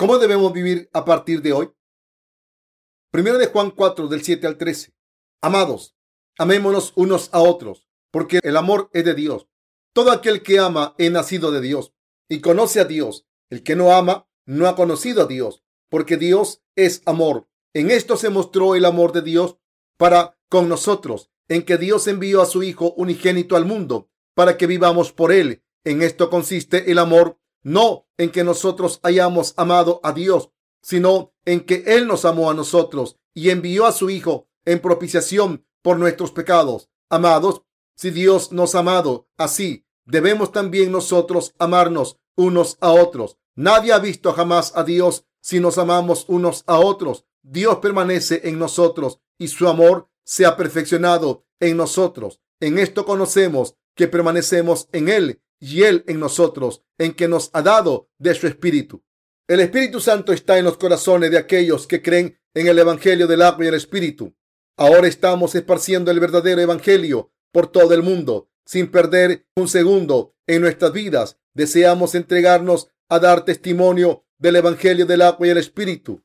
¿Cómo debemos vivir a partir de hoy? Primero de Juan 4, del 7 al 13. Amados, amémonos unos a otros, porque el amor es de Dios. Todo aquel que ama es nacido de Dios y conoce a Dios. El que no ama no ha conocido a Dios, porque Dios es amor. En esto se mostró el amor de Dios para con nosotros, en que Dios envió a su Hijo unigénito al mundo para que vivamos por él. En esto consiste el amor, no en que nosotros hayamos amado a Dios, sino en que Él nos amó a nosotros y envió a su Hijo en propiciación por nuestros pecados. Amados, si Dios nos ha amado así, debemos también nosotros amarnos unos a otros. Nadie ha visto jamás a Dios si nos amamos unos a otros. Dios permanece en nosotros y su amor se ha perfeccionado en nosotros. En esto conocemos que permanecemos en Él y Él en nosotros, en que nos ha dado de su Espíritu. El Espíritu Santo está en los corazones de aquellos que creen en el Evangelio del agua y el Espíritu. Ahora estamos esparciendo el verdadero Evangelio por todo el mundo, sin perder un segundo en nuestras vidas. Deseamos entregarnos a dar testimonio del Evangelio del agua y el Espíritu.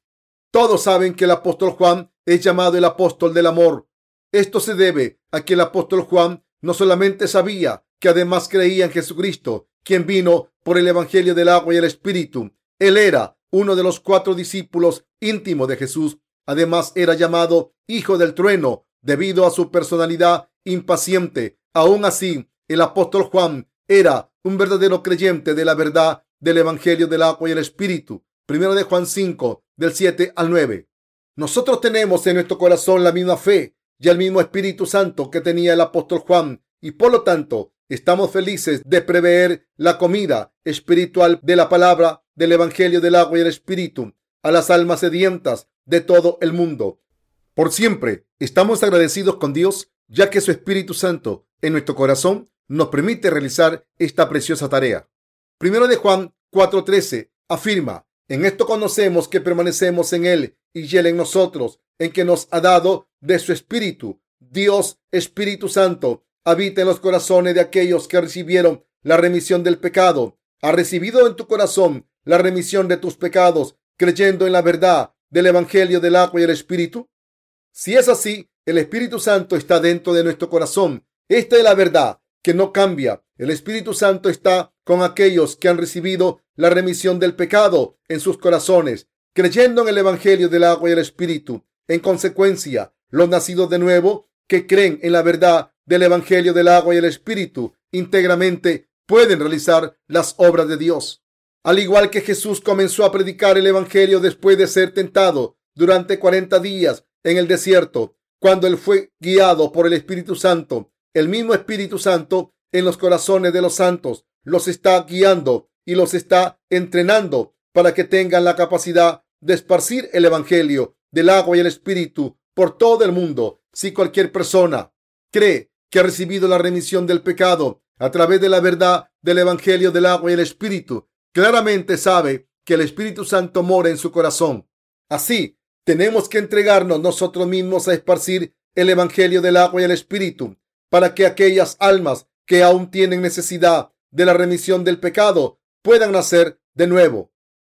Todos saben que el apóstol Juan es llamado el apóstol del amor. Esto se debe a que el apóstol Juan no solamente sabía que además creía en Jesucristo, quien vino por el Evangelio del agua y el Espíritu. Él era uno de los cuatro discípulos íntimos de Jesús. Además era llamado Hijo del Trueno debido a su personalidad impaciente. Aún así, el apóstol Juan era un verdadero creyente de la verdad del Evangelio del agua y el Espíritu. Primero de Juan 5, del 7 al 9. Nosotros tenemos en nuestro corazón la misma fe y el mismo Espíritu Santo que tenía el apóstol Juan y por lo tanto estamos felices de prever la comida espiritual de la palabra del Evangelio del agua y el Espíritu a las almas sedientas de todo el mundo. Por siempre estamos agradecidos con Dios ya que su Espíritu Santo en nuestro corazón nos permite realizar esta preciosa tarea. Primero de Juan 4:13 afirma, en esto conocemos que permanecemos en Él y Él en nosotros, en que nos ha dado de su Espíritu. Dios, Espíritu Santo, habita en los corazones de aquellos que recibieron la remisión del pecado. ¿Has recibido en tu corazón la remisión de tus pecados creyendo en la verdad del Evangelio del agua y el Espíritu? Si es así, el Espíritu Santo está dentro de nuestro corazón. Esta es la verdad que no cambia. El Espíritu Santo está con aquellos que han recibido la remisión del pecado en sus corazones, creyendo en el Evangelio del agua y el Espíritu. En consecuencia, los nacidos de nuevo que creen en la verdad del Evangelio del agua y el Espíritu íntegramente pueden realizar las obras de Dios. Al igual que Jesús comenzó a predicar el Evangelio después de ser tentado durante cuarenta días en el desierto, cuando él fue guiado por el Espíritu Santo, el mismo Espíritu Santo en los corazones de los santos los está guiando y los está entrenando para que tengan la capacidad de esparcir el Evangelio del agua y el Espíritu por todo el mundo. Si cualquier persona cree que ha recibido la remisión del pecado a través de la verdad del Evangelio del agua y el Espíritu, claramente sabe que el Espíritu Santo mora en su corazón. Así, tenemos que entregarnos nosotros mismos a esparcir el Evangelio del agua y el Espíritu para que aquellas almas que aún tienen necesidad de la remisión del pecado puedan nacer de nuevo.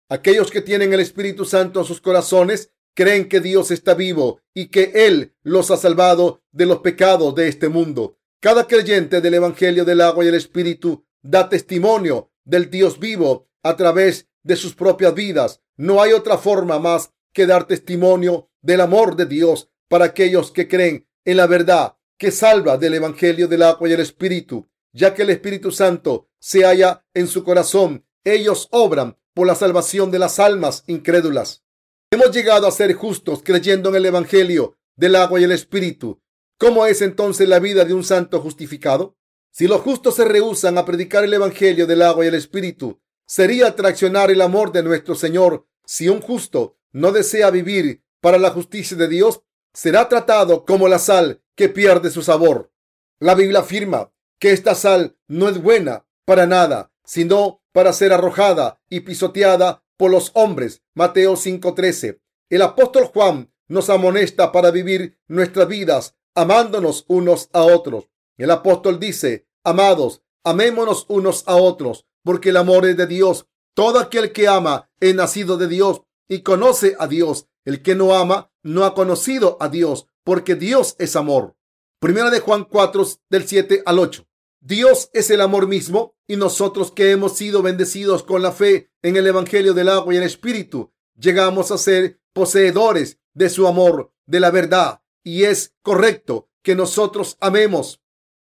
Aquellos que tienen el Espíritu Santo en sus corazones creen que Dios está vivo y que Él los ha salvado de los pecados de este mundo. Cada creyente del Evangelio del agua y el Espíritu da testimonio del Dios vivo a través de sus propias vidas. No hay otra forma más que dar testimonio del amor de Dios para aquellos que creen en la verdad que salva del Evangelio del agua y el Espíritu, ya que el Espíritu Santo se halla en su corazón. Ellos obran por la salvación de las almas incrédulas. Hemos llegado a ser justos creyendo en el Evangelio del agua y el Espíritu. ¿Cómo es entonces la vida de un santo justificado? Si los justos se rehusan a predicar el Evangelio del agua y el Espíritu, sería atraccionar el amor de nuestro Señor. Si un justo no desea vivir para la justicia de Dios, será tratado como la sal que pierde su sabor. La Biblia afirma que esta sal no es buena para nada, sino para ser arrojada y pisoteada por los hombres. Mateo 5:13. El apóstol Juan nos amonesta para vivir nuestras vidas amándonos unos a otros. El apóstol dice, amados, amémonos unos a otros, porque el amor es de Dios Todo aquel que ama es nacido de Dios y conoce a Dios. El que no ama no ha conocido a Dios, porque Dios es amor. Primera de Juan 4, del 7 al 8. Dios es el amor mismo y nosotros que hemos sido bendecidos con la fe en el Evangelio del agua y el Espíritu, llegamos a ser poseedores de su amor, de la verdad. Y es correcto que nosotros amemos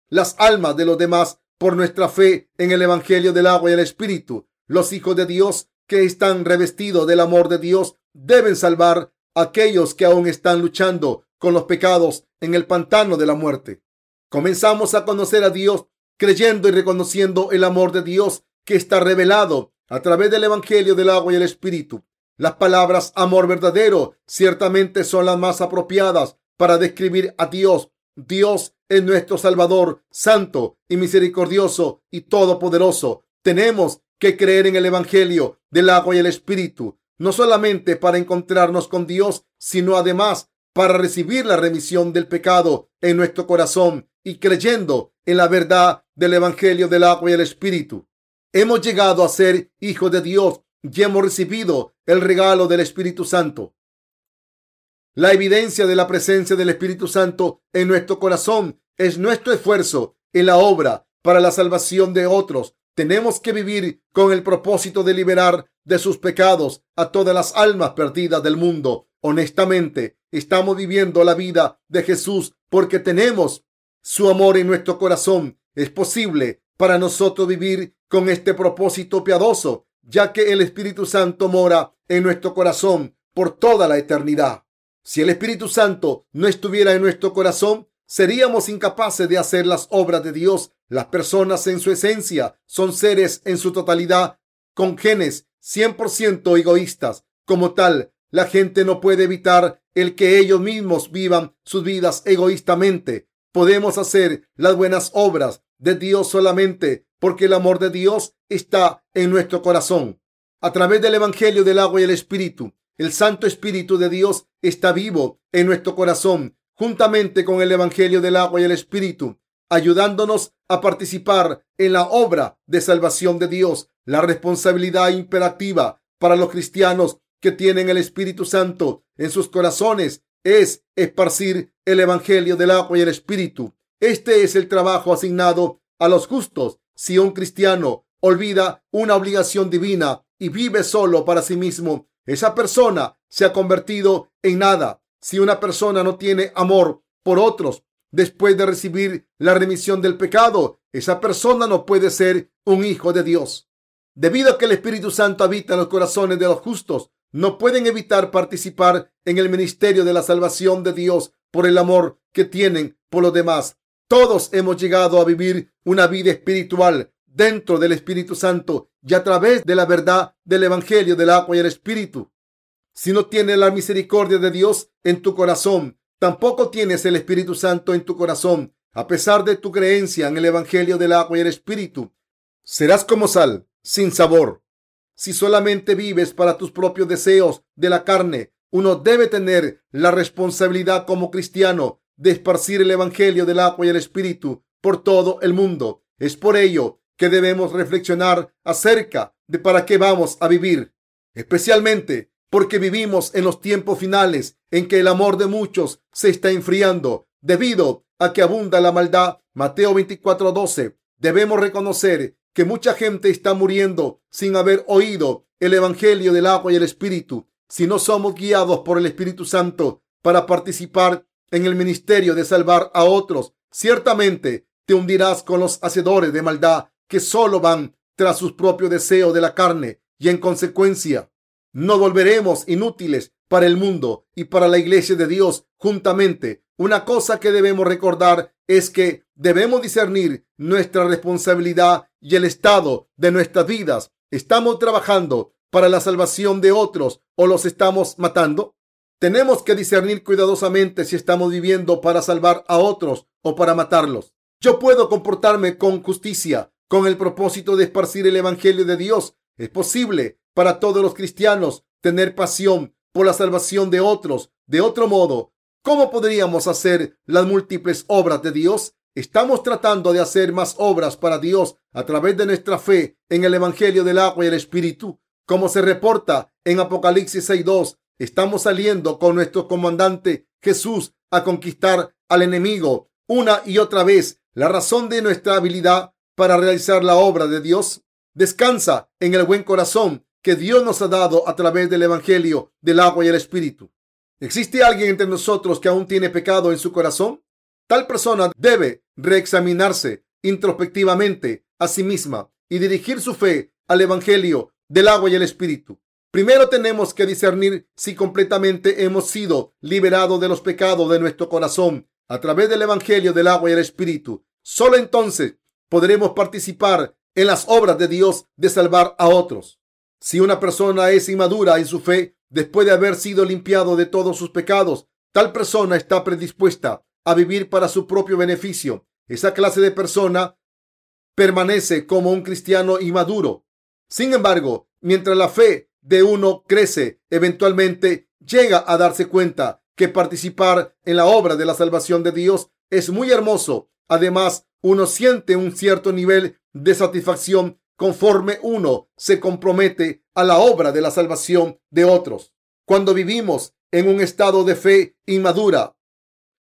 las almas de los demás por nuestra fe en el Evangelio del agua y el Espíritu. Los hijos de Dios que están revestidos del amor de Dios deben salvar a aquellos que aún están luchando con los pecados en el pantano de la muerte. Comenzamos a conocer a Dios creyendo y reconociendo el amor de Dios que está revelado a través del Evangelio del agua y el Espíritu. Las palabras amor verdadero ciertamente son las más apropiadas para describir a Dios. Dios es nuestro Salvador, santo y misericordioso y todopoderoso. Tenemos que creer en el Evangelio del agua y el Espíritu, no solamente para encontrarnos con Dios, sino además para recibir la remisión del pecado en nuestro corazón y creyendo en la verdad del Evangelio del agua y el Espíritu. Hemos llegado a ser hijos de Dios y hemos recibido el regalo del Espíritu Santo. La evidencia de la presencia del Espíritu Santo en nuestro corazón es nuestro esfuerzo en la obra para la salvación de otros. Tenemos que vivir con el propósito de liberar de sus pecados a todas las almas perdidas del mundo. Honestamente, estamos viviendo la vida de Jesús porque tenemos su amor en nuestro corazón. Es posible para nosotros vivir con este propósito piadoso, ya que el Espíritu Santo mora en nuestro corazón por toda la eternidad. Si el Espíritu Santo no estuviera en nuestro corazón, seríamos incapaces de hacer las obras de Dios. Las personas en su esencia son seres en su totalidad con genes 100% egoístas. Como tal, la gente no puede evitar el que ellos mismos vivan sus vidas egoístamente. Podemos hacer las buenas obras de Dios solamente porque el amor de Dios está en nuestro corazón. A través del Evangelio del agua y el Espíritu, el Santo Espíritu de Dios está vivo en nuestro corazón, juntamente con el Evangelio del agua y el Espíritu, ayudándonos a participar en la obra de salvación de Dios. La responsabilidad imperativa para los cristianos que tienen el Espíritu Santo en sus corazones es esparcir el Evangelio del agua y el Espíritu. Este es el trabajo asignado a los justos. Si un cristiano olvida una obligación divina y vive solo para sí mismo, esa persona se ha convertido en nada. Si una persona no tiene amor por otros después de recibir la remisión del pecado, esa persona no puede ser un hijo de Dios. Debido a que el Espíritu Santo habita en los corazones de los justos, no pueden evitar participar en el ministerio de la salvación de Dios por el amor que tienen por los demás. Todos hemos llegado a vivir una vida espiritual dentro del Espíritu Santo y a través de la verdad del Evangelio del agua y el Espíritu. Si no tienes la misericordia de Dios en tu corazón, tampoco tienes el Espíritu Santo en tu corazón. A pesar de tu creencia en el Evangelio del agua y el Espíritu, serás como sal, sin sabor. Si solamente vives para tus propios deseos de la carne, uno debe tener la responsabilidad como cristiano de esparcir el Evangelio del agua y el Espíritu por todo el mundo. Es por ello que debemos reflexionar acerca de para qué vamos a vivir, especialmente porque vivimos en los tiempos finales en que el amor de muchos se está enfriando debido a que abunda la maldad. Mateo 24:12. Debemos reconocer que mucha gente está muriendo sin haber oído el Evangelio del agua y el Espíritu. Si no somos guiados por el Espíritu Santo para participar en el ministerio de salvar a otros, ciertamente te hundirás con los hacedores de maldad que solo van tras sus propios deseos de la carne y en consecuencia no volveremos inútiles para el mundo y para la iglesia de Dios juntamente. Una cosa que debemos recordar es que debemos discernir nuestra responsabilidad y el estado de nuestras vidas. ¿Estamos trabajando para la salvación de otros o los estamos matando? Tenemos que discernir cuidadosamente si estamos viviendo para salvar a otros o para matarlos. Yo puedo comportarme con justicia con el propósito de esparcir el Evangelio de Dios. Es posible para todos los cristianos tener pasión por la salvación de otros. De otro modo, ¿cómo podríamos hacer las múltiples obras de Dios? estamos tratando de hacer más obras para Dios a través de nuestra fe en el Evangelio del agua y el Espíritu. Como se reporta en Apocalipsis 6.2, estamos saliendo con nuestro comandante Jesús a conquistar al enemigo una y otra vez. La razón de nuestra habilidad para realizar la obra de Dios descansa en el buen corazón que Dios nos ha dado a través del Evangelio del agua y el Espíritu. ¿Existe alguien entre nosotros que aún tiene pecado en su corazón? Tal persona debe reexaminarse introspectivamente a sí misma y dirigir su fe al Evangelio del agua y el Espíritu. Primero tenemos que discernir si completamente hemos sido liberados de los pecados de nuestro corazón a través del Evangelio del agua y el Espíritu. Solo entonces podremos participar en las obras de Dios de salvar a otros. Si una persona es inmadura en su fe, después de haber sido limpiado de todos sus pecados, tal persona está predispuesta a vivir para su propio beneficio. Esa clase de persona permanece como un cristiano inmaduro. Sin embargo, mientras la fe de uno crece, eventualmente llega a darse cuenta que participar en la obra de la salvación de Dios es muy hermoso. Además, uno siente un cierto nivel de satisfacción conforme uno se compromete a la obra de la salvación de otros. Cuando vivimos en un estado de fe inmadura,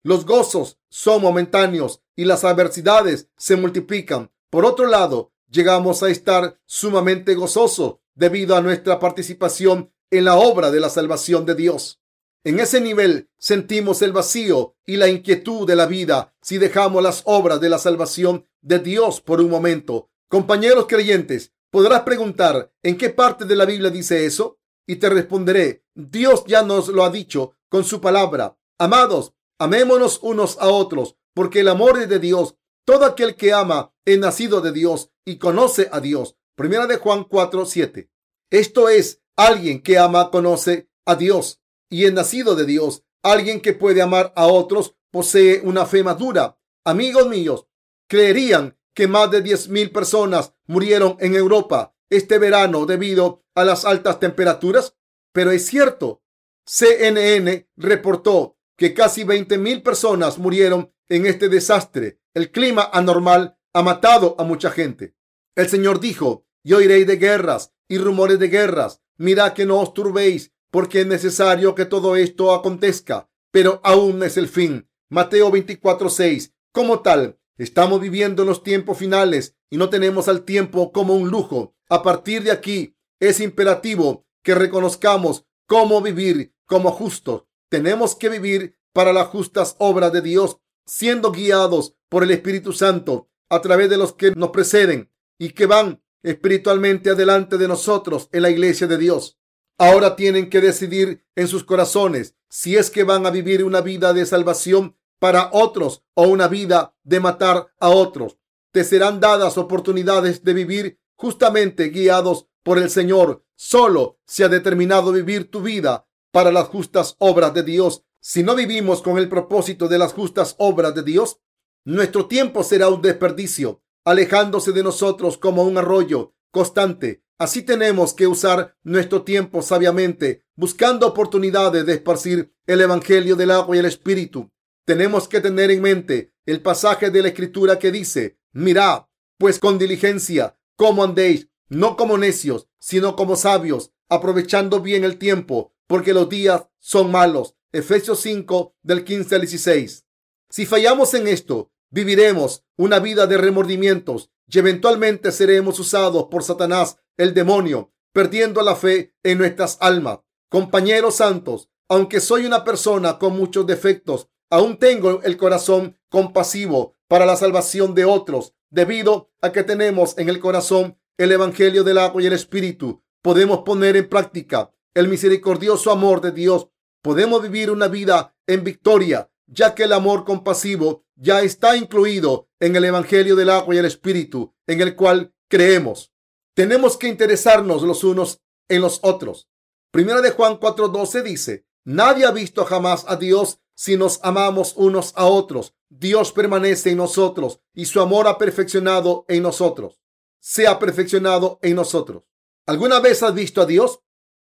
los gozos son momentáneos y las adversidades se multiplican. Por otro lado, llegamos a estar sumamente gozosos debido a nuestra participación en la obra de la salvación de Dios. En ese nivel sentimos el vacío y la inquietud de la vida si dejamos las obras de la salvación de Dios por un momento. Compañeros creyentes, podrás preguntar en qué parte de la Biblia dice eso y te responderé, Dios ya nos lo ha dicho con su palabra. Amados, amémonos unos a otros, porque el amor es de Dios. Todo aquel que ama es nacido de Dios y conoce a Dios. Primera de Juan 4, 7. Esto es, alguien que ama conoce a Dios y es nacido de Dios. Alguien que puede amar a otros posee una fe madura. Amigos míos, creerían que más de diez mil personas murieron en Europa este verano debido a las altas temperaturas, pero es cierto. CNN reportó que casi 20 mil personas murieron en este desastre. El clima anormal ha matado a mucha gente. El Señor dijo, yo oiréis de guerras y rumores de guerras. Mirad que no os turbéis, porque es necesario que todo esto acontezca, pero aún es el fin. Mateo 24:6. Como tal, estamos viviendo en los tiempos finales y no tenemos al tiempo como un lujo. A partir de aquí, es imperativo que reconozcamos cómo vivir como justos. Tenemos que vivir para las justas obras de Dios, siendo guiados por el Espíritu Santo a través de los que nos preceden y que van espiritualmente adelante de nosotros en la iglesia de Dios. Ahora tienen que decidir en sus corazones si es que van a vivir una vida de salvación para otros o una vida de matar a otros. Te serán dadas oportunidades de vivir justamente guiados por el Señor. Solo se ha determinado vivir tu vida para las justas obras de Dios. Si no vivimos con el propósito de las justas obras de Dios, nuestro tiempo será un desperdicio alejándose de nosotros como un arroyo constante. Así tenemos que usar nuestro tiempo sabiamente, buscando oportunidades de esparcir el Evangelio del agua y el Espíritu. Tenemos que tener en mente el pasaje de la Escritura que dice, mirad, pues con diligencia, cómo andéis, no como necios, sino como sabios, aprovechando bien el tiempo, porque los días son malos. Efesios 5 del 15 al 16. Si fallamos en esto, Viviremos una vida de remordimientos y eventualmente seremos usados por Satanás, el demonio, perdiendo la fe en nuestras almas. Compañeros santos, aunque soy una persona con muchos defectos, aún tengo el corazón compasivo para la salvación de otros, debido a que tenemos en el corazón el Evangelio del agua y el Espíritu. Podemos poner en práctica el misericordioso amor de Dios. Podemos vivir una vida en victoria ya que el amor compasivo ya está incluido en el Evangelio del agua y el Espíritu, en el cual creemos. Tenemos que interesarnos los unos en los otros. Primera de Juan 4:12 dice, nadie ha visto jamás a Dios si nos amamos unos a otros. Dios permanece en nosotros y su amor ha perfeccionado en nosotros. Se ha perfeccionado en nosotros. ¿Alguna vez has visto a Dios?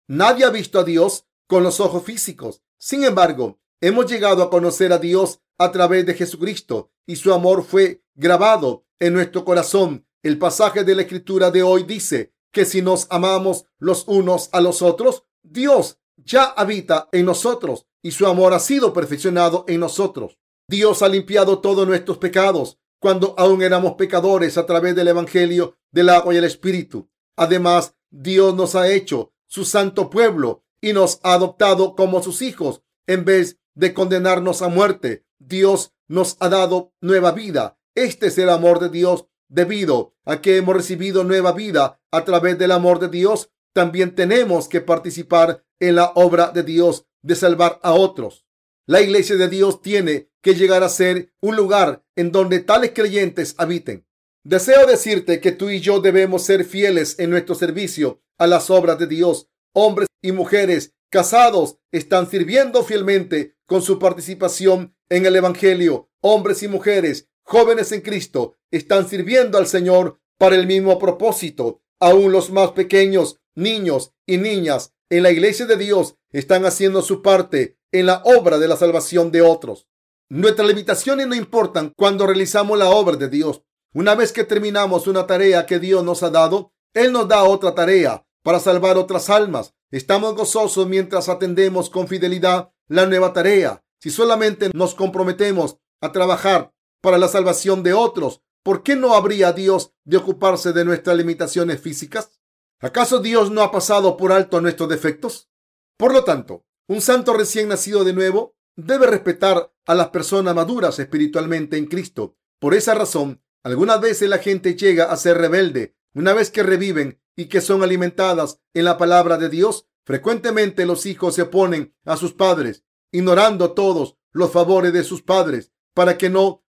Nadie ha visto a Dios con los ojos físicos. Sin embargo, Hemos llegado a conocer a Dios a través de Jesucristo y su amor fue grabado en nuestro corazón. El pasaje de la escritura de hoy dice que si nos amamos los unos a los otros, Dios ya habita en nosotros y su amor ha sido perfeccionado en nosotros. Dios ha limpiado todos nuestros pecados cuando aún éramos pecadores a través del Evangelio del agua y el Espíritu. Además, Dios nos ha hecho su santo pueblo y nos ha adoptado como sus hijos. En vez de condenarnos a muerte, Dios nos ha dado nueva vida. Este es el amor de Dios. Debido a que hemos recibido nueva vida a través del amor de Dios, también tenemos que participar en la obra de Dios de salvar a otros. La iglesia de Dios tiene que llegar a ser un lugar en donde tales creyentes habiten. Deseo decirte que tú y yo debemos ser fieles en nuestro servicio a las obras de Dios. Hombres y mujeres casados están sirviendo fielmente con su participación en el Evangelio. Hombres y mujeres jóvenes en Cristo están sirviendo al Señor para el mismo propósito. Aún los más pequeños, niños y niñas en la iglesia de Dios están haciendo su parte en la obra de la salvación de otros. Nuestras limitaciones no importan cuando realizamos la obra de Dios. Una vez que terminamos una tarea que Dios nos ha dado, Él nos da otra tarea para salvar otras almas. Estamos gozosos mientras atendemos con fidelidad la nueva tarea. Si solamente nos comprometemos a trabajar para la salvación de otros, ¿por qué no habría Dios de ocuparse de nuestras limitaciones físicas? ¿Acaso Dios no ha pasado por alto nuestros defectos? Por lo tanto, un santo recién nacido de nuevo debe respetar a las personas maduras espiritualmente en Cristo. Por esa razón, algunas veces la gente llega a ser rebelde una vez que reviven y que son alimentadas en la palabra de Dios. Frecuentemente los hijos se oponen a sus padres, ignorando todos los favores de sus padres para que no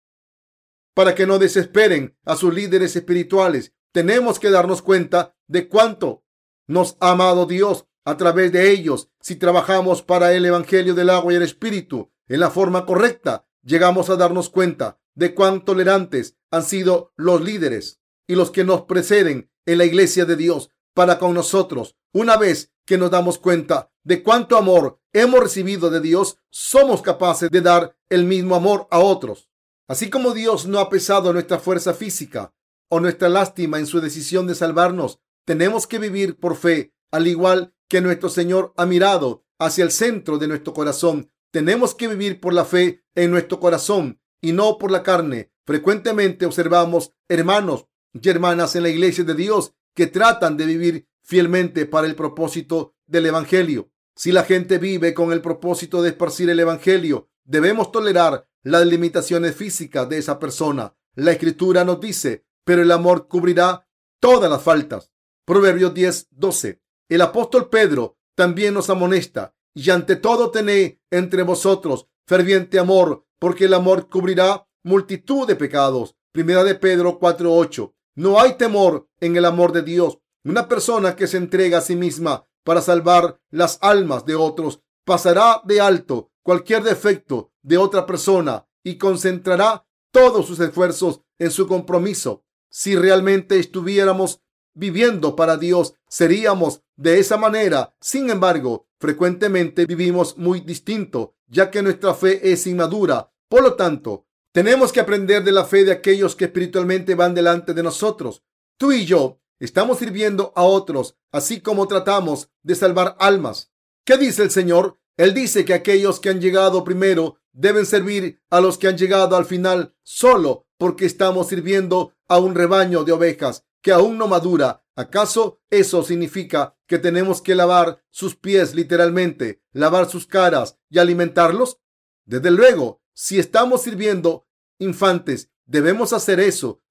para que no desesperen a sus líderes espirituales. Tenemos que darnos cuenta de cuánto nos ha amado Dios a través de ellos. Si trabajamos para el Evangelio del agua y el Espíritu en la forma correcta, llegamos a darnos cuenta de cuán tolerantes han sido los líderes y los que nos preceden en la iglesia de Dios para con nosotros. Una vez que nos damos cuenta de cuánto amor hemos recibido de Dios, somos capaces de dar el mismo amor a otros. Así como Dios no ha pesado nuestra fuerza física o nuestra lástima en su decisión de salvarnos, tenemos que vivir por fe, al igual que nuestro Señor ha mirado hacia el centro de nuestro corazón. Tenemos que vivir por la fe en nuestro corazón y no por la carne. Frecuentemente observamos hermanos y hermanas en la iglesia de Dios que tratan de vivir fielmente para el propósito del Evangelio. Si la gente vive con el propósito de esparcir el Evangelio, debemos tolerar las limitaciones físicas de esa persona. La escritura nos dice, pero el amor cubrirá todas las faltas. Proverbios 10, 12. El apóstol Pedro también nos amonesta, y ante todo tened entre vosotros ferviente amor, porque el amor cubrirá multitud de pecados. Primera de Pedro 4:8. No hay temor en el amor de Dios. Una persona que se entrega a sí misma para salvar las almas de otros pasará de alto cualquier defecto de otra persona y concentrará todos sus esfuerzos en su compromiso. Si realmente estuviéramos viviendo para Dios, seríamos de esa manera. Sin embargo, frecuentemente vivimos muy distinto, ya que nuestra fe es inmadura por lo tanto, tenemos que aprender de la fe de aquellos que espiritualmente van delante de nosotros. Tú y yo estamos sirviendo a otros, así como tratamos de salvar almas. ¿Qué dice el Señor? Él dice que aquellos que han llegado primero deben servir a los que han llegado al final solo porque estamos sirviendo a un rebaño de ovejas que aún no madura. ¿Acaso eso significa que tenemos que lavar sus pies literalmente, lavar sus caras y alimentarlos? Desde luego, si estamos sirviendo infantes, debemos hacer eso.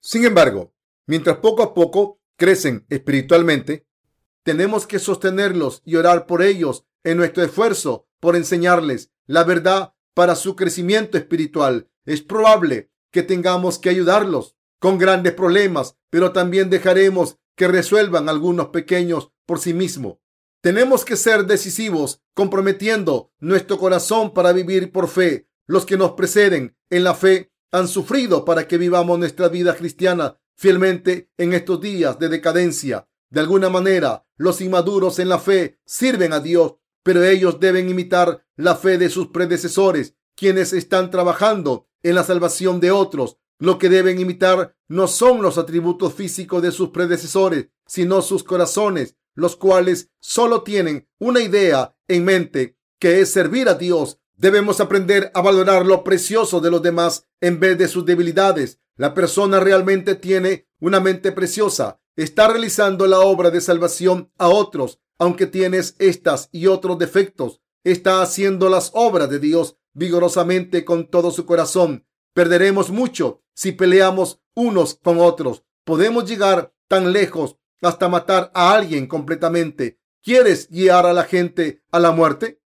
Sin embargo, mientras poco a poco crecen espiritualmente, tenemos que sostenerlos y orar por ellos en nuestro esfuerzo por enseñarles la verdad para su crecimiento espiritual. Es probable que tengamos que ayudarlos con grandes problemas, pero también dejaremos que resuelvan algunos pequeños por sí mismos. Tenemos que ser decisivos, comprometiendo nuestro corazón para vivir por fe, los que nos preceden en la fe han sufrido para que vivamos nuestra vida cristiana fielmente en estos días de decadencia. De alguna manera, los inmaduros en la fe sirven a Dios pero ellos deben imitar la fe de sus predecesores, quienes están trabajando en la salvación de otros. Lo que deben imitar no son los atributos físicos de sus predecesores, sino sus corazones, los cuales solo tienen una idea en mente, que es servir a Dios. Debemos aprender a valorar lo precioso de los demás en vez de sus debilidades. La persona realmente tiene una mente preciosa. Está realizando la obra de salvación a otros, aunque tienes estas y otros defectos. Está haciendo las obras de Dios vigorosamente con todo su corazón. Perderemos mucho si peleamos unos con otros. Podemos llegar tan lejos hasta matar a alguien completamente. ¿Quieres guiar a la gente a la muerte?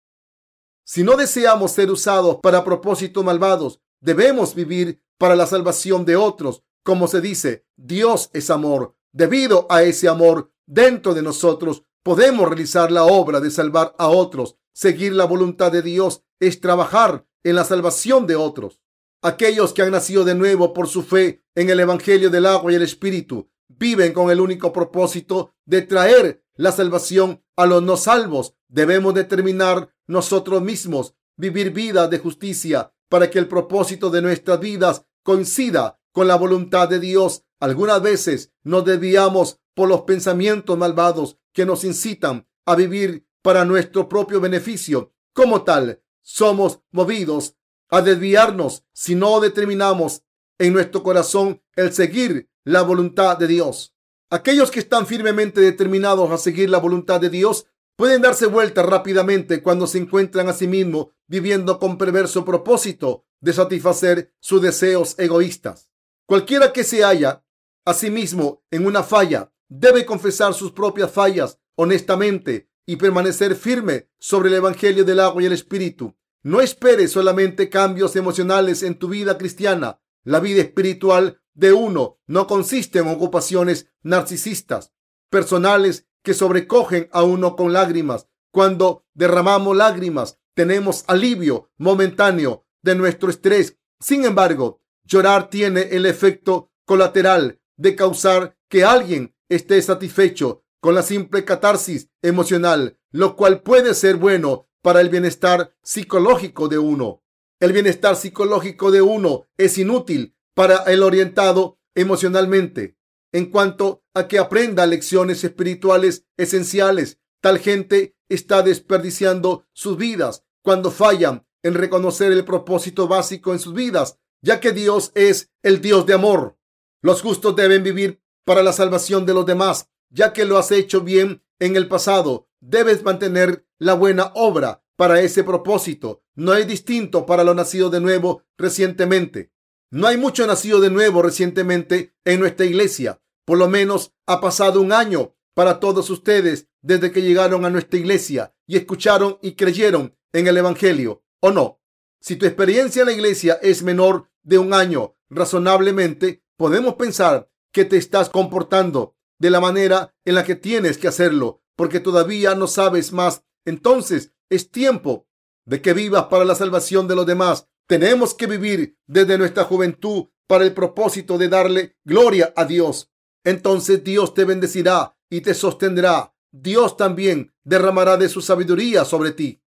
Si no deseamos ser usados para propósitos malvados, debemos vivir para la salvación de otros. Como se dice, Dios es amor. Debido a ese amor dentro de nosotros, podemos realizar la obra de salvar a otros. Seguir la voluntad de Dios es trabajar en la salvación de otros. Aquellos que han nacido de nuevo por su fe en el Evangelio del agua y el Espíritu viven con el único propósito de traer la salvación a los no salvos. Debemos determinar nosotros mismos vivir vidas de justicia para que el propósito de nuestras vidas coincida con la voluntad de Dios. Algunas veces nos desviamos por los pensamientos malvados que nos incitan a vivir para nuestro propio beneficio. Como tal, somos movidos a desviarnos si no determinamos en nuestro corazón el seguir la voluntad de Dios. Aquellos que están firmemente determinados a seguir la voluntad de Dios pueden darse vuelta rápidamente cuando se encuentran a sí mismos viviendo con perverso propósito de satisfacer sus deseos egoístas. Cualquiera que se haya a sí mismo en una falla debe confesar sus propias fallas honestamente y permanecer firme sobre el Evangelio del agua y el Espíritu. No esperes solamente cambios emocionales en tu vida cristiana. La vida espiritual de uno no consiste en ocupaciones narcisistas, personales que sobrecogen a uno con lágrimas. Cuando derramamos lágrimas, tenemos alivio momentáneo de nuestro estrés. Sin embargo, llorar tiene el efecto colateral de causar que alguien esté satisfecho con la simple catarsis emocional, lo cual puede ser bueno para el bienestar psicológico de uno. El bienestar psicológico de uno es inútil para el orientado emocionalmente. En cuanto a que aprenda lecciones espirituales esenciales, tal gente está desperdiciando sus vidas cuando fallan en reconocer el propósito básico en sus vidas, ya que Dios es el Dios de amor. Los justos deben vivir para la salvación de los demás, ya que lo has hecho bien en el pasado. Debes mantener la buena obra para ese propósito. No es distinto para lo nacido de nuevo recientemente. No hay mucho nacido de nuevo recientemente en nuestra iglesia. Por lo menos ha pasado un año para todos ustedes desde que llegaron a nuestra iglesia y escucharon y creyeron en el Evangelio, ¿o no? Si tu experiencia en la iglesia es menor de un año, razonablemente podemos pensar que te estás comportando de la manera en la que tienes que hacerlo, porque todavía no sabes más. Entonces es tiempo de que vivas para la salvación de los demás. Tenemos que vivir desde nuestra juventud para el propósito de darle gloria a Dios. Entonces Dios te bendecirá y te sostendrá. Dios también derramará de su sabiduría sobre ti,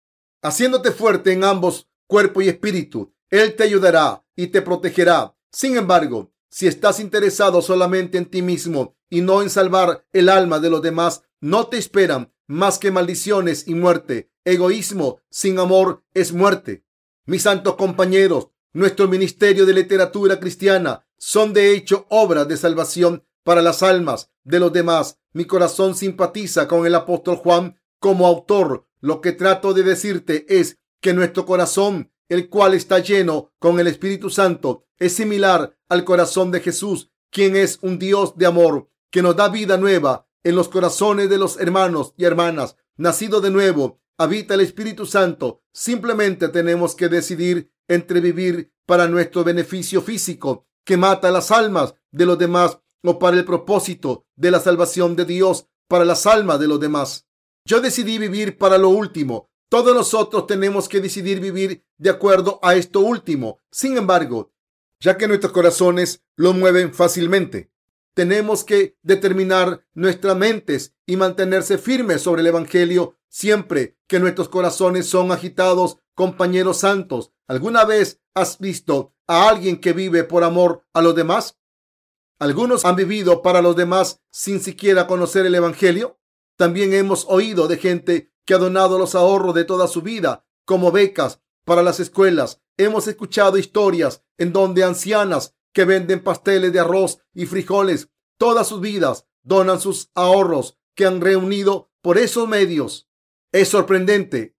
haciéndote fuerte en ambos cuerpo y espíritu. Él te ayudará y te protegerá. Sin embargo, si estás interesado solamente en ti mismo y no en salvar el alma de los demás, no te esperan más que maldiciones y muerte. Egoísmo sin amor es muerte. Mis santos compañeros, nuestro ministerio de literatura cristiana son de hecho obras de salvación para las almas de los demás. Mi corazón simpatiza con el apóstol Juan como autor. Lo que trato de decirte es que nuestro corazón, el cual está lleno con el Espíritu Santo, es similar al corazón de Jesús, quien es un Dios de amor, que nos da vida nueva en los corazones de los hermanos y hermanas. Nacido de nuevo, habita el Espíritu Santo. Simplemente tenemos que decidir entre vivir para nuestro beneficio físico, que mata las almas de los demás, o para el propósito de la salvación de Dios para las almas de los demás. Yo decidí vivir para lo último. Todos nosotros tenemos que decidir vivir de acuerdo a esto último. Sin embargo, ya que nuestros corazones lo mueven fácilmente. Tenemos que determinar nuestras mentes y mantenerse firmes sobre el Evangelio siempre que nuestros corazones son agitados, compañeros santos. ¿Alguna vez has visto a alguien que vive por amor a los demás? Algunos han vivido para los demás sin siquiera conocer el Evangelio. También hemos oído de gente que ha donado los ahorros de toda su vida como becas para las escuelas. Hemos escuchado historias en donde ancianas que venden pasteles de arroz y frijoles todas sus vidas donan sus ahorros que han reunido por esos medios. Es sorprendente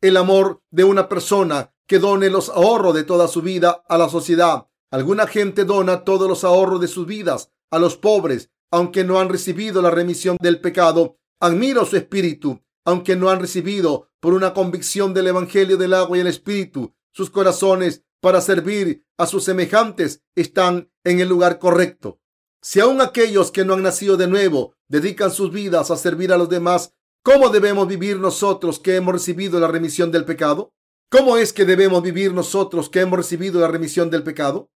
el amor de una persona que done los ahorros de toda su vida a la sociedad. Alguna gente dona todos los ahorros de sus vidas a los pobres, aunque no han recibido la remisión del pecado. Admiro su espíritu aunque no han recibido por una convicción del Evangelio del agua y el Espíritu, sus corazones para servir a sus semejantes están en el lugar correcto. Si aún aquellos que no han nacido de nuevo dedican sus vidas a servir a los demás, ¿cómo debemos vivir nosotros que hemos recibido la remisión del pecado? ¿Cómo es que debemos vivir nosotros que hemos recibido la remisión del pecado?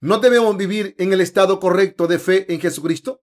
¿No debemos vivir en el estado correcto de fe en Jesucristo?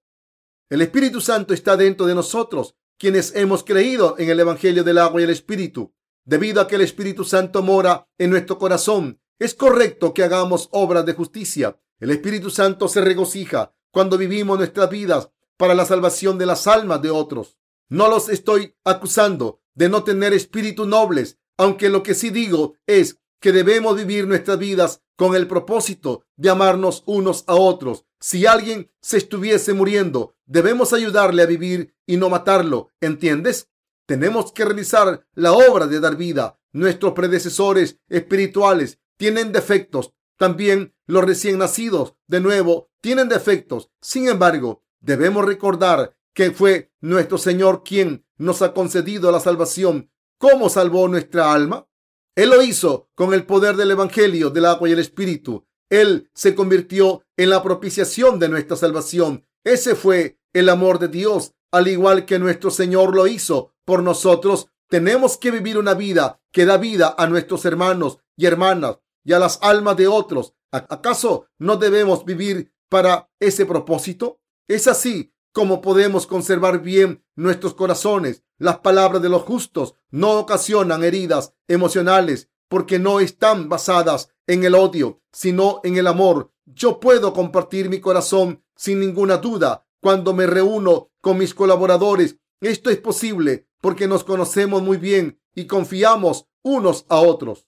El Espíritu Santo está dentro de nosotros, quienes hemos creído en el Evangelio del agua y el Espíritu. Debido a que el Espíritu Santo mora en nuestro corazón, es correcto que hagamos obras de justicia. El Espíritu Santo se regocija cuando vivimos nuestras vidas para la salvación de las almas de otros. No los estoy acusando de no tener espíritus nobles, aunque lo que sí digo es que debemos vivir nuestras vidas con el propósito de amarnos unos a otros. Si alguien se estuviese muriendo, debemos ayudarle a vivir y no matarlo. ¿Entiendes? Tenemos que realizar la obra de dar vida. Nuestros predecesores espirituales tienen defectos. También los recién nacidos, de nuevo, tienen defectos. Sin embargo, debemos recordar que fue nuestro Señor quien nos ha concedido la salvación. ¿Cómo salvó nuestra alma? Él lo hizo con el poder del Evangelio, del agua y el Espíritu. Él se convirtió en la propiciación de nuestra salvación. Ese fue el amor de Dios, al igual que nuestro Señor lo hizo por nosotros. Tenemos que vivir una vida que da vida a nuestros hermanos y hermanas y a las almas de otros. ¿Acaso no debemos vivir para ese propósito? Es así como podemos conservar bien nuestros corazones. Las palabras de los justos no ocasionan heridas emocionales porque no están basadas en el odio, sino en el amor. Yo puedo compartir mi corazón sin ninguna duda cuando me reúno con mis colaboradores. Esto es posible porque nos conocemos muy bien y confiamos unos a otros.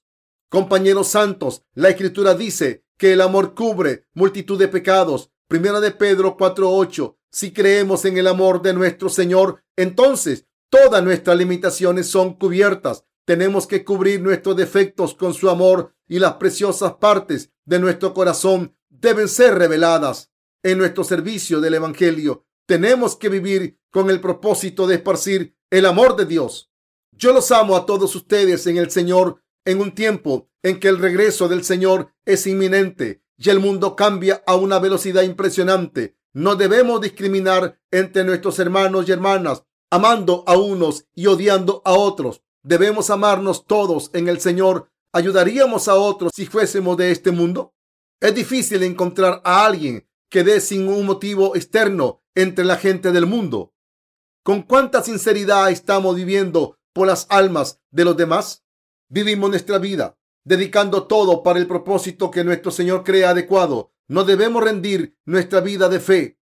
Compañeros santos, la escritura dice que el amor cubre multitud de pecados. Primera de Pedro 4:8 si creemos en el amor de nuestro Señor, entonces todas nuestras limitaciones son cubiertas. Tenemos que cubrir nuestros defectos con su amor y las preciosas partes de nuestro corazón deben ser reveladas en nuestro servicio del Evangelio. Tenemos que vivir con el propósito de esparcir el amor de Dios. Yo los amo a todos ustedes en el Señor en un tiempo en que el regreso del Señor es inminente y el mundo cambia a una velocidad impresionante. No debemos discriminar entre nuestros hermanos y hermanas, amando a unos y odiando a otros. Debemos amarnos todos en el Señor. ¿Ayudaríamos a otros si fuésemos de este mundo? Es difícil encontrar a alguien que dé sin un motivo externo entre la gente del mundo. ¿Con cuánta sinceridad estamos viviendo por las almas de los demás? Vivimos nuestra vida dedicando todo para el propósito que nuestro Señor cree adecuado no debemos rendir nuestra vida de fe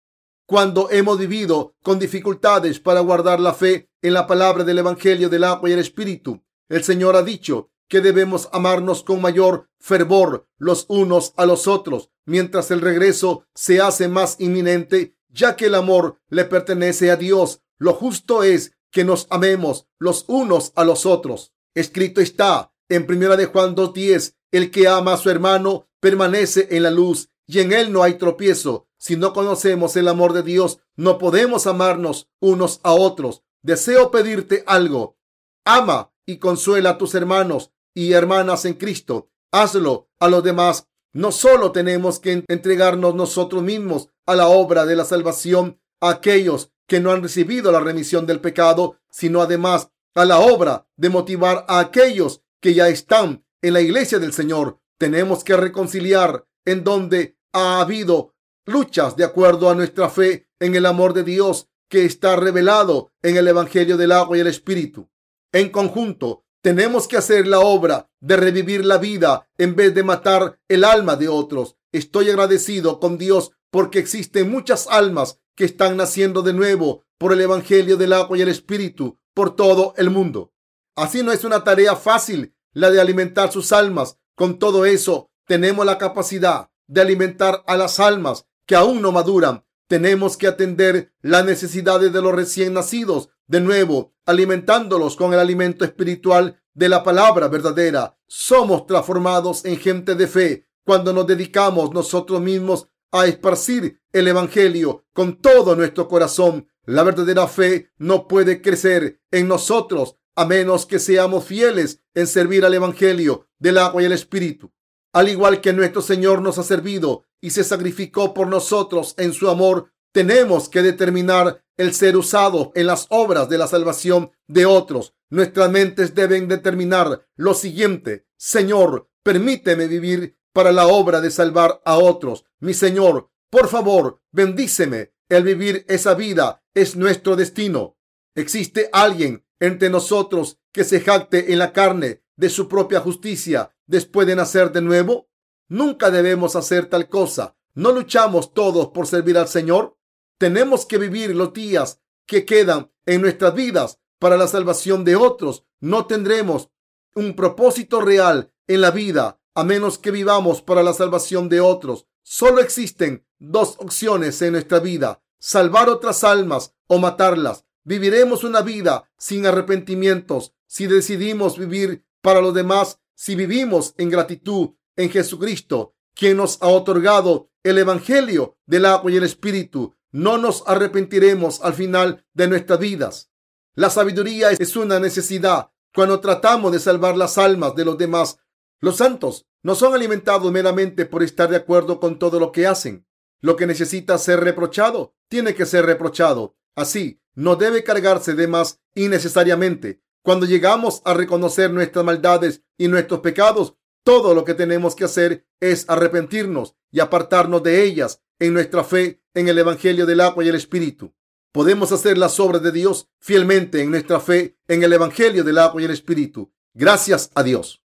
cuando hemos vivido con dificultades para guardar la fe en la palabra del Evangelio del agua y el Espíritu. El Señor ha dicho que debemos amarnos con mayor fervor los unos a los otros, mientras el regreso se hace más inminente, ya que el amor le pertenece a Dios. Lo justo es que nos amemos los unos a los otros. Escrito está en primera de Juan 2:10, el que ama a su hermano permanece en la luz y en él no hay tropiezo. Si no conocemos el amor de Dios, no podemos amarnos unos a otros. Deseo pedirte algo. Ama y consuela a tus hermanos y hermanas en Cristo. Hazlo a los demás. No solo tenemos que entregarnos nosotros mismos a la obra de la salvación a aquellos que no han recibido la remisión del pecado, sino además a la obra de motivar a aquellos que ya están en la iglesia del Señor. Tenemos que reconciliar en donde ha habido luchas de acuerdo a nuestra fe en el amor de Dios que está revelado en el Evangelio del agua y el Espíritu. En conjunto, tenemos que hacer la obra de revivir la vida en vez de matar el alma de otros. Estoy agradecido con Dios porque existen muchas almas que están naciendo de nuevo por el Evangelio del agua y el Espíritu por todo el mundo. Así no es una tarea fácil la de alimentar sus almas. Con todo eso, tenemos la capacidad de alimentar a las almas que aún no maduran. Tenemos que atender las necesidades de los recién nacidos de nuevo, alimentándolos con el alimento espiritual de la palabra verdadera. Somos transformados en gente de fe cuando nos dedicamos nosotros mismos a esparcir el Evangelio con todo nuestro corazón. La verdadera fe no puede crecer en nosotros a menos que seamos fieles en servir al Evangelio del agua y el Espíritu. Al igual que nuestro Señor nos ha servido y se sacrificó por nosotros en su amor, tenemos que determinar el ser usado en las obras de la salvación de otros. Nuestras mentes deben determinar lo siguiente. Señor, permíteme vivir para la obra de salvar a otros. Mi Señor, por favor, bendíceme. El vivir esa vida es nuestro destino. ¿Existe alguien entre nosotros que se jacte en la carne de su propia justicia después de nacer de nuevo? Nunca debemos hacer tal cosa. ¿No luchamos todos por servir al Señor? Tenemos que vivir los días que quedan en nuestras vidas para la salvación de otros. No tendremos un propósito real en la vida a menos que vivamos para la salvación de otros. Solo existen dos opciones en nuestra vida, salvar otras almas o matarlas. Viviremos una vida sin arrepentimientos si decidimos vivir para los demás, si vivimos en gratitud en Jesucristo, quien nos ha otorgado el Evangelio del agua y el Espíritu. No nos arrepentiremos al final de nuestras vidas. La sabiduría es una necesidad cuando tratamos de salvar las almas de los demás. Los santos no son alimentados meramente por estar de acuerdo con todo lo que hacen. Lo que necesita ser reprochado tiene que ser reprochado. Así, no debe cargarse de más innecesariamente. Cuando llegamos a reconocer nuestras maldades y nuestros pecados, todo lo que tenemos que hacer es arrepentirnos y apartarnos de ellas en nuestra fe en el Evangelio del agua y el Espíritu. Podemos hacer las obras de Dios fielmente en nuestra fe en el Evangelio del agua y el Espíritu. Gracias a Dios.